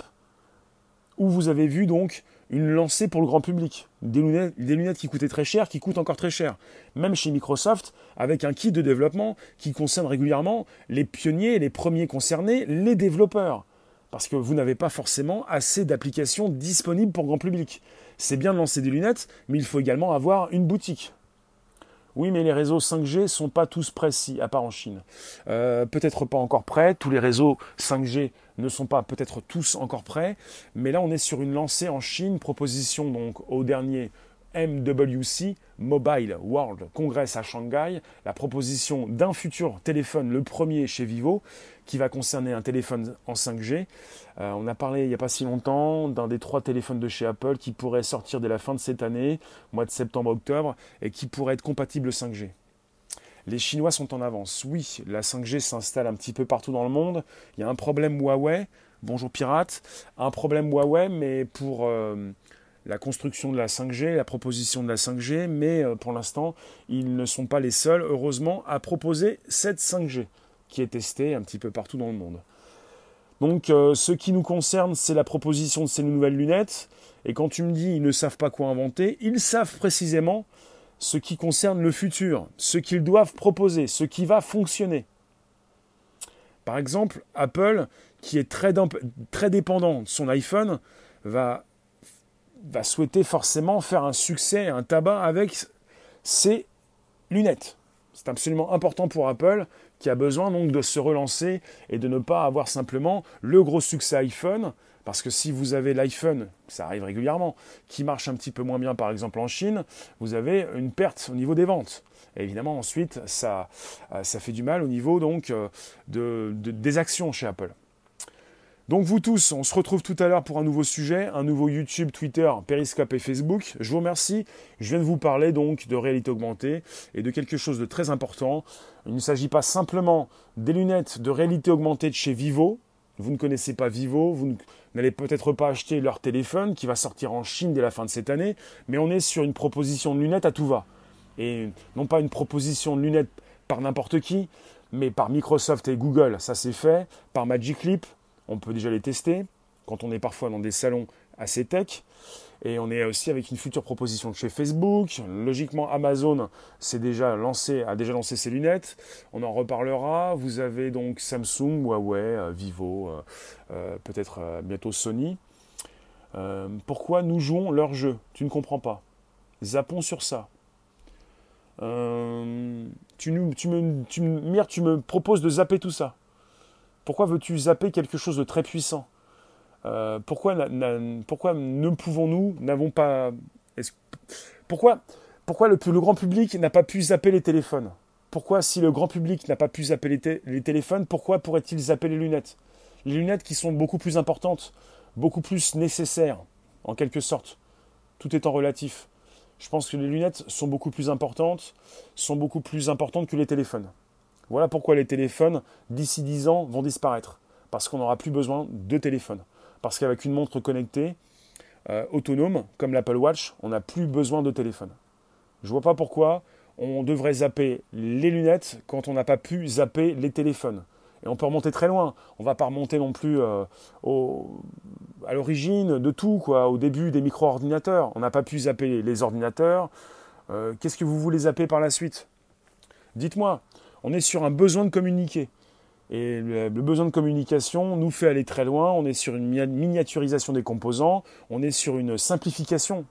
Ou vous avez vu donc une lancée pour le grand public. Des lunettes, qui coûtaient très cher, qui coûtent encore très cher. Même chez Microsoft, avec un kit de développement qui concerne régulièrement les pionniers, les premiers concernés, les développeurs. Parce que vous n'avez pas forcément assez d'applications disponibles pour le grand public. C'est bien de lancer des lunettes, mais il faut également avoir une boutique. Oui, mais les réseaux 5G sont pas tous prêts, à part en Chine. Euh, peut-être pas encore prêts. Tous les réseaux 5G ne sont pas peut-être tous encore prêts. Mais là, on est sur une lancée en Chine. Proposition donc au dernier MWC, Mobile World Congress à Shanghai, la proposition d'un futur téléphone, le premier chez Vivo, qui va concerner un téléphone en 5G. Euh, on a parlé il n'y a pas si longtemps d'un des trois téléphones de chez Apple qui pourrait sortir dès la fin de cette année, mois de septembre-octobre, et qui pourrait être compatible 5G. Les Chinois sont en avance. Oui, la 5G s'installe un petit peu partout dans le monde. Il y a un problème Huawei. Bonjour pirate. Un problème Huawei, mais pour euh, la construction de la 5G, la proposition de la 5G, mais euh, pour l'instant, ils ne sont pas les seuls, heureusement, à proposer cette 5G qui est testée un petit peu partout dans le monde. Donc, euh, ce qui nous concerne, c'est la proposition de ces nouvelles lunettes. Et quand tu me dis ils ne savent pas quoi inventer, ils savent précisément ce qui concerne le futur, ce qu'ils doivent proposer, ce qui va fonctionner. Par exemple, Apple, qui est très, très dépendant de son iPhone, va va souhaiter forcément faire un succès, un tabac avec ses lunettes. C'est absolument important pour Apple qui a besoin donc de se relancer et de ne pas avoir simplement le gros succès iPhone. Parce que si vous avez l'iPhone, ça arrive régulièrement, qui marche un petit peu moins bien par exemple en Chine, vous avez une perte au niveau des ventes. Et évidemment ensuite, ça, ça fait du mal au niveau donc euh, de, des actions chez Apple. Donc vous tous, on se retrouve tout à l'heure pour un nouveau sujet, un nouveau YouTube, Twitter, Periscope et Facebook. Je vous remercie. Je viens de vous parler donc de réalité augmentée et de quelque chose de très important. Il ne s'agit pas simplement des lunettes de réalité augmentée de chez Vivo. Vous ne connaissez pas Vivo, vous n'allez peut-être pas acheter leur téléphone qui va sortir en Chine dès la fin de cette année, mais on est sur une proposition de lunettes à tout va. Et non pas une proposition de lunettes par n'importe qui, mais par Microsoft et Google, ça c'est fait, par Magic Leap, on peut déjà les tester quand on est parfois dans des salons assez tech. Et on est aussi avec une future proposition de chez Facebook. Logiquement, Amazon déjà lancé, a déjà lancé ses lunettes. On en reparlera. Vous avez donc Samsung, Huawei, euh, Vivo, euh, euh, peut-être bientôt Sony. pourquoi nous jouons leur jeu? Tu ne comprends pas. Zappons sur ça. tu, tu me proposes de zapper tout ça. Pourquoi veux-tu zapper quelque chose de très puissant? Euh, pourquoi, ne pouvons-nous, n'avons pas... Pourquoi, pourquoi le, grand public n'a pas pu zapper les téléphones? Pourquoi, si le grand public n'a pas pu zapper les, téléphones, pourquoi pourrait-il zapper les lunettes? Les lunettes qui sont beaucoup plus importantes, beaucoup plus nécessaires, en quelque sorte, tout étant relatif. Je pense que les lunettes sont beaucoup plus importantes, sont beaucoup plus importantes que les téléphones. Voilà pourquoi les téléphones, d'ici 10 ans, vont disparaître. Parce qu'on n'aura plus besoin de téléphone. Parce qu'avec une montre connectée, euh, autonome, comme l'Apple Watch, on n'a plus besoin de téléphone. Je ne vois pas pourquoi on devrait zapper les lunettes quand on n'a pas pu zapper les téléphones. Et on peut remonter très loin. On ne va pas remonter non plus euh, à l'origine de tout, quoi, au début des micro-ordinateurs. On n'a pas pu zapper les ordinateurs. Euh, qu'est-ce que vous voulez zapper par la suite? Dites-moi, On est sur un besoin de communiquer. Et le, besoin de communication nous fait aller très loin. On est sur une miniaturisation des composants. On est sur une simplification.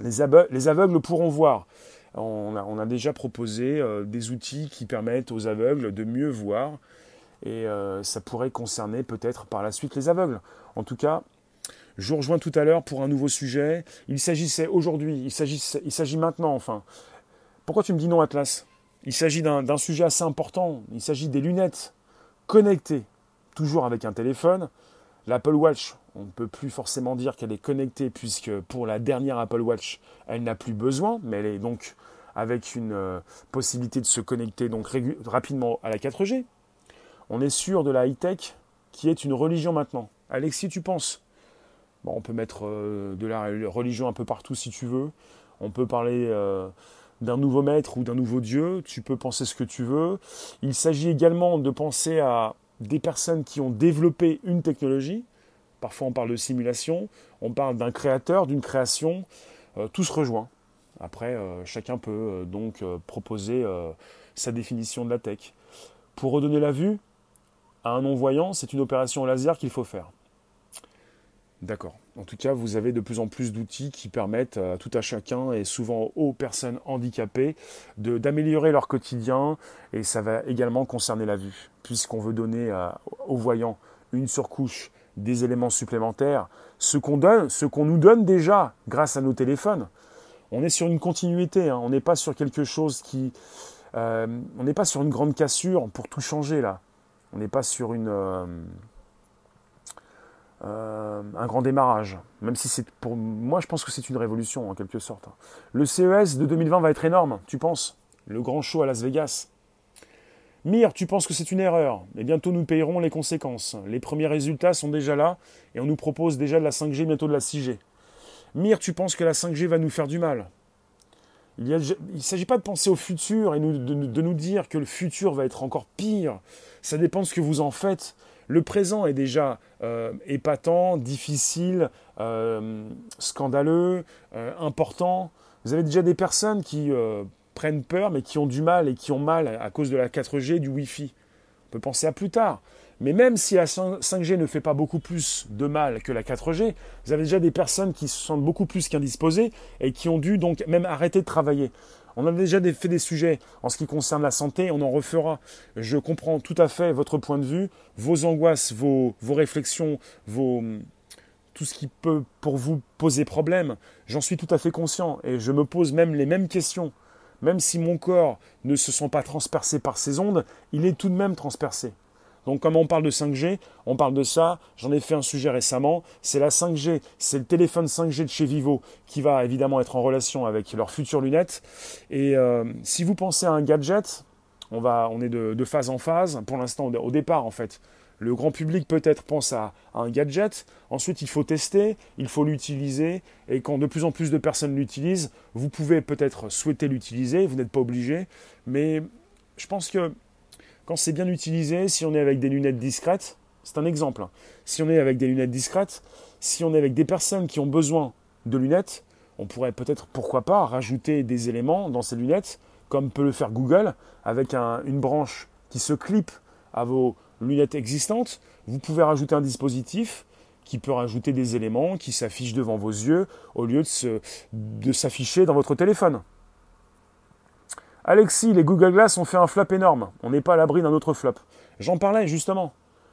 Les, aveugles, pourront voir. On a, déjà proposé euh, des outils qui permettent aux aveugles de mieux voir. Et euh, ça pourrait concerner peut-être par la suite les aveugles. En tout cas, je vous rejoins tout à l'heure pour un nouveau sujet. Il s'agissait aujourd'hui, il s'agit maintenant enfin. Pourquoi tu me dis non Atlas? Il s'agit d'un sujet assez important. Il s'agit des lunettes connectées, toujours avec un téléphone. L'Apple Watch, on ne peut plus forcément dire qu'elle est connectée puisque pour la dernière Apple Watch, elle n'a plus besoin, mais elle est donc avec une euh, possibilité de se connecter donc rapidement à la 4G. On est sûr de la high-tech qui est une religion maintenant. Alexis, tu penses on peut mettre euh, de la religion un peu partout si tu veux. On peut parler euh, d'un nouveau maître ou d'un nouveau Dieu. Tu peux penser ce que tu veux. Il s'agit également de penser à des personnes qui ont développé une technologie. Parfois on parle de simulation, on parle d'un créateur, d'une création. Euh, tout se rejoint. Après, chacun peut donc proposer sa définition de la tech. Pour redonner la vue à un non-voyant, c'est une opération laser qu'il faut faire. D'accord. En tout cas, vous avez de plus en plus d'outils qui permettent à tout à chacun et souvent aux personnes handicapées d'améliorer leur quotidien et ça va également concerner la vue, puisqu'on veut donner aux voyants une surcouche, des éléments supplémentaires, ce qu'on donne, ce qu'on nous donne déjà grâce à nos téléphones. On est sur une continuité, hein. on n'est pas sur quelque chose qui, euh, on n'est pas sur une grande cassure pour tout changer là. On n'est pas sur une euh, euh, un grand démarrage. Même si c'est pour moi, je pense que c'est une révolution en quelque sorte. Le CES de 2020 va être énorme, tu penses? Le grand show à Las Vegas? Mire, tu penses que c'est une erreur? Mais bientôt nous payerons les conséquences. Les premiers résultats sont déjà là et on nous propose déjà de la 5G, bientôt de la 6G. Mire, tu penses que la 5G va nous faire du mal? Il ne s'agit pas de penser au futur et de, de, nous dire que le futur va être encore pire. Ça dépend de ce que vous en faites. Le présent est déjà euh, épatant, difficile, euh, scandaleux, euh, important. Vous avez déjà des personnes qui prennent peur mais qui ont du mal et qui ont mal à cause de la 4G, du Wi-Fi. On peut penser à plus tard. Mais même si la 5G ne fait pas beaucoup plus de mal que la 4G, vous avez déjà des personnes qui se sentent beaucoup plus qu'indisposées et qui ont dû donc même arrêter de travailler. On a déjà fait des sujets en ce qui concerne la santé, on en refera. Je comprends tout à fait votre point de vue, vos angoisses, vos, réflexions, tout ce qui peut pour vous poser problème. J'en suis tout à fait conscient et je me pose même les mêmes questions. Même si mon corps ne se sent pas transpercé par ces ondes, il est tout de même transpercé. Donc comme on parle de 5G, on parle de ça, j'en ai fait un sujet récemment, c'est la 5G, c'est le téléphone 5G de chez Vivo qui va évidemment être en relation avec leurs futures lunettes. Et euh, si vous pensez à un gadget, on, va, on est de, phase en phase, pour l'instant au départ en fait. Le grand public peut-être pense à, un gadget, ensuite il faut tester, il faut l'utiliser, et quand de plus en plus de personnes l'utilisent, vous pouvez peut-être souhaiter l'utiliser, vous n'êtes pas obligé, mais je pense que quand c'est bien utilisé, si on est avec des lunettes discrètes, c'est un exemple. Hein. Si on est avec des lunettes discrètes, si on est avec des personnes qui ont besoin de lunettes, on pourrait peut-être, pourquoi pas, rajouter des éléments dans ces lunettes, comme peut le faire Google, avec une branche qui se clip à vos lunettes existantes. Vous pouvez rajouter un dispositif qui peut rajouter des éléments qui s'affichent devant vos yeux au lieu de s'afficher dans votre téléphone. Alexis, les Google Glass ont fait un flop énorme. On n'est pas à l'abri d'un autre flop. J'en parlais justement.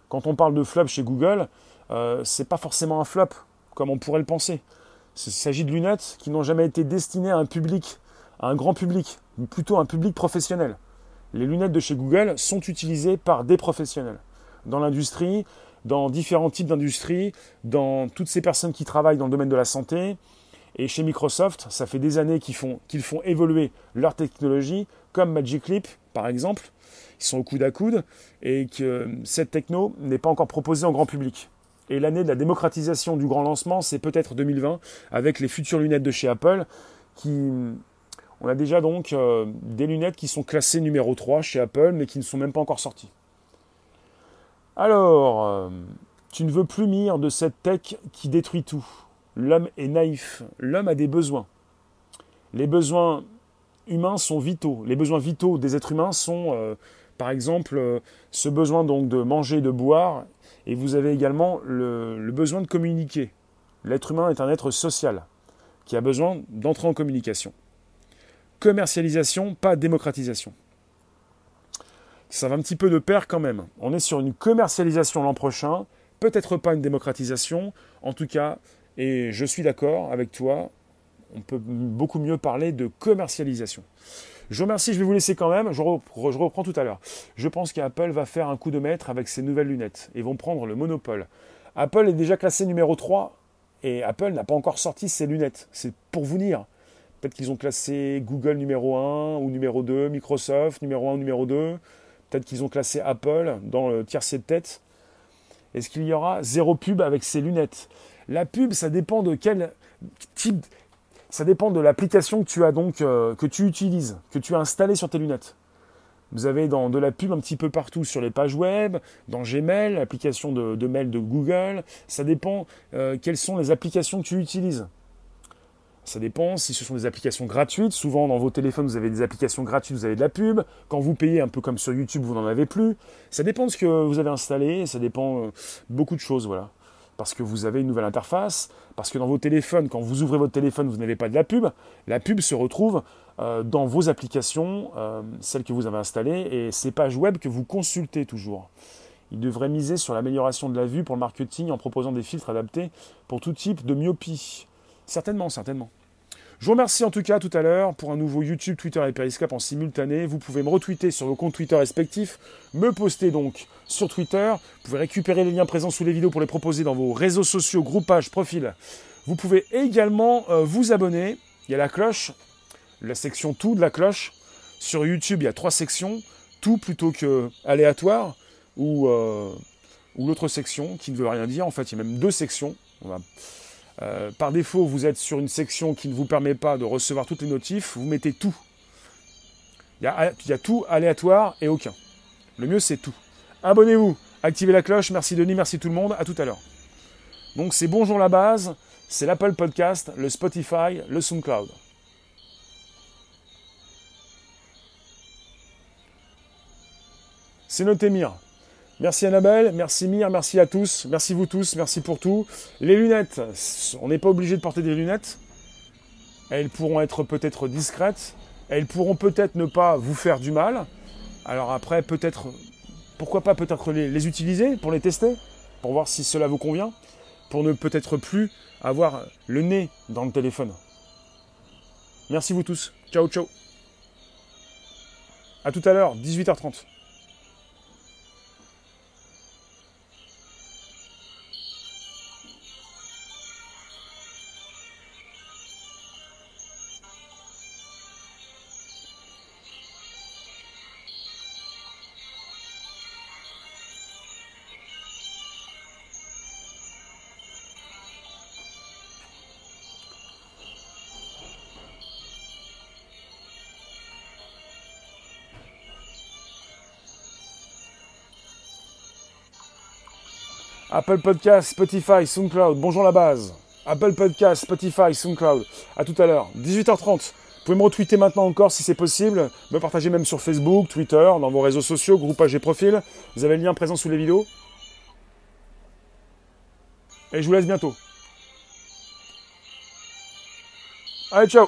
Quand on parle de flop chez Google, euh, c'est pas forcément un flop comme on pourrait le penser. Il s'agit de lunettes qui n'ont jamais été destinées à un public, à un grand public, ou plutôt un public professionnel. Les lunettes de chez Google sont utilisées par des professionnels. Dans l'industrie, dans différents types d'industries, dans toutes ces personnes qui travaillent dans le domaine de la santé, et chez Microsoft, ça fait des années qu'ils font, qu'ils font évoluer leur technologie, comme Magic Leap, par exemple. Ils sont au coude à coude et que cette techno n'est pas encore proposée en grand public. Et l'année de la démocratisation du grand lancement, c'est peut-être 2020, avec les futures lunettes de chez Apple, qui, on a déjà donc euh, des lunettes qui sont classées numéro 3 chez Apple, mais qui ne sont même pas encore sorties. Alors, euh, tu ne veux plus mire de cette tech qui détruit tout. L'homme est naïf. L'homme a des besoins. Les besoins humains sont vitaux. Les besoins vitaux des êtres humains sont, euh, par exemple, euh, ce besoin donc de manger, de boire, et vous avez également le, besoin de communiquer. L'être humain est un être social qui a besoin d'entrer en communication. Commercialisation, pas démocratisation. Ça va un petit peu de pair quand même. On est sur une commercialisation l'an prochain, peut-être pas une démocratisation, en tout cas, et je suis d'accord avec toi, on peut beaucoup mieux parler de commercialisation. Je vous remercie, je vais vous laisser quand même, je, reprends tout à l'heure. Je pense qu'Apple va faire un coup de maître avec ses nouvelles lunettes et vont prendre le monopole. Apple est déjà classé numéro 3 et Apple n'a pas encore sorti ses lunettes. C'est pour vous dire. Peut-être qu'ils ont classé Google numéro 1 ou numéro 2, Microsoft numéro 1 ou numéro 2. Peut-être qu'ils ont classé Apple dans le tiercé de tête. Est-ce qu'il y aura zéro pub avec ces lunettes? La pub, ça dépend de quel type, ça dépend de l'application que tu as donc, euh, que tu utilises, que tu as installé sur tes lunettes. Vous avez dans de la pub un petit peu partout sur les pages web, dans Gmail, l'application de, mail de Google. Ça dépend euh, quelles sont les applications que tu utilises. Ça dépend si ce sont des applications gratuites. Souvent dans vos téléphones, vous avez des applications gratuites, vous avez de la pub. Quand vous payez, un peu comme sur YouTube, vous n'en avez plus. Ça dépend de ce que vous avez installé. Ça dépend euh, beaucoup de choses, voilà parce que vous avez une nouvelle interface, parce que dans vos téléphones, quand vous ouvrez votre téléphone, vous n'avez pas de la pub. La pub se retrouve euh, dans vos applications, euh, celles que vous avez installées, et ces pages web que vous consultez toujours. Il devrait miser sur l'amélioration de la vue pour le marketing en proposant des filtres adaptés pour tout type de myopie. Certainement, certainement. Je vous remercie en tout cas tout à l'heure pour un nouveau YouTube, Twitter et Periscope en simultané. Vous pouvez me retweeter sur vos comptes Twitter respectifs, me poster donc sur Twitter. Vous pouvez récupérer les liens présents sous les vidéos pour les proposer dans vos réseaux sociaux, groupages, profils. Vous pouvez également euh, vous abonner. Il y a la cloche, la section tout de la cloche. Sur YouTube, il y a trois sections. Tout plutôt que aléatoire ou, euh, ou l'autre section qui ne veut rien dire. En fait, il y a même deux sections. Euh, par défaut, vous êtes sur une section qui ne vous permet pas de recevoir toutes les notifs, vous mettez tout. Il y a, tout aléatoire et aucun. Le mieux, c'est tout. Abonnez-vous, activez la cloche. Merci Denis, merci tout le monde. À tout à l'heure. Donc, c'est Bonjour la base, c'est l'Apple Podcast, le Spotify, le SoundCloud. C'est noté Mire. Merci Annabelle, merci Mire, merci à tous, merci vous tous, merci pour tout. Les lunettes, on n'est pas obligé de porter des lunettes. Elles pourront être peut-être discrètes, elles pourront peut-être ne pas vous faire du mal. Alors après, peut-être, pourquoi pas peut-être les, utiliser pour les tester, pour voir si cela vous convient, pour ne peut-être plus avoir le nez dans le téléphone. Merci vous tous. Ciao, ciao. À tout à l'heure, 18h30. Apple Podcast, Spotify, SoundCloud, bonjour la base. Apple Podcast, Spotify, SoundCloud. À tout à l'heure, 18h30. Vous pouvez me retweeter maintenant encore si c'est possible. Me partager même sur Facebook, Twitter, dans vos réseaux sociaux, groupages et profils. Vous avez le lien présent sous les vidéos. Et je vous laisse bientôt. Allez, ciao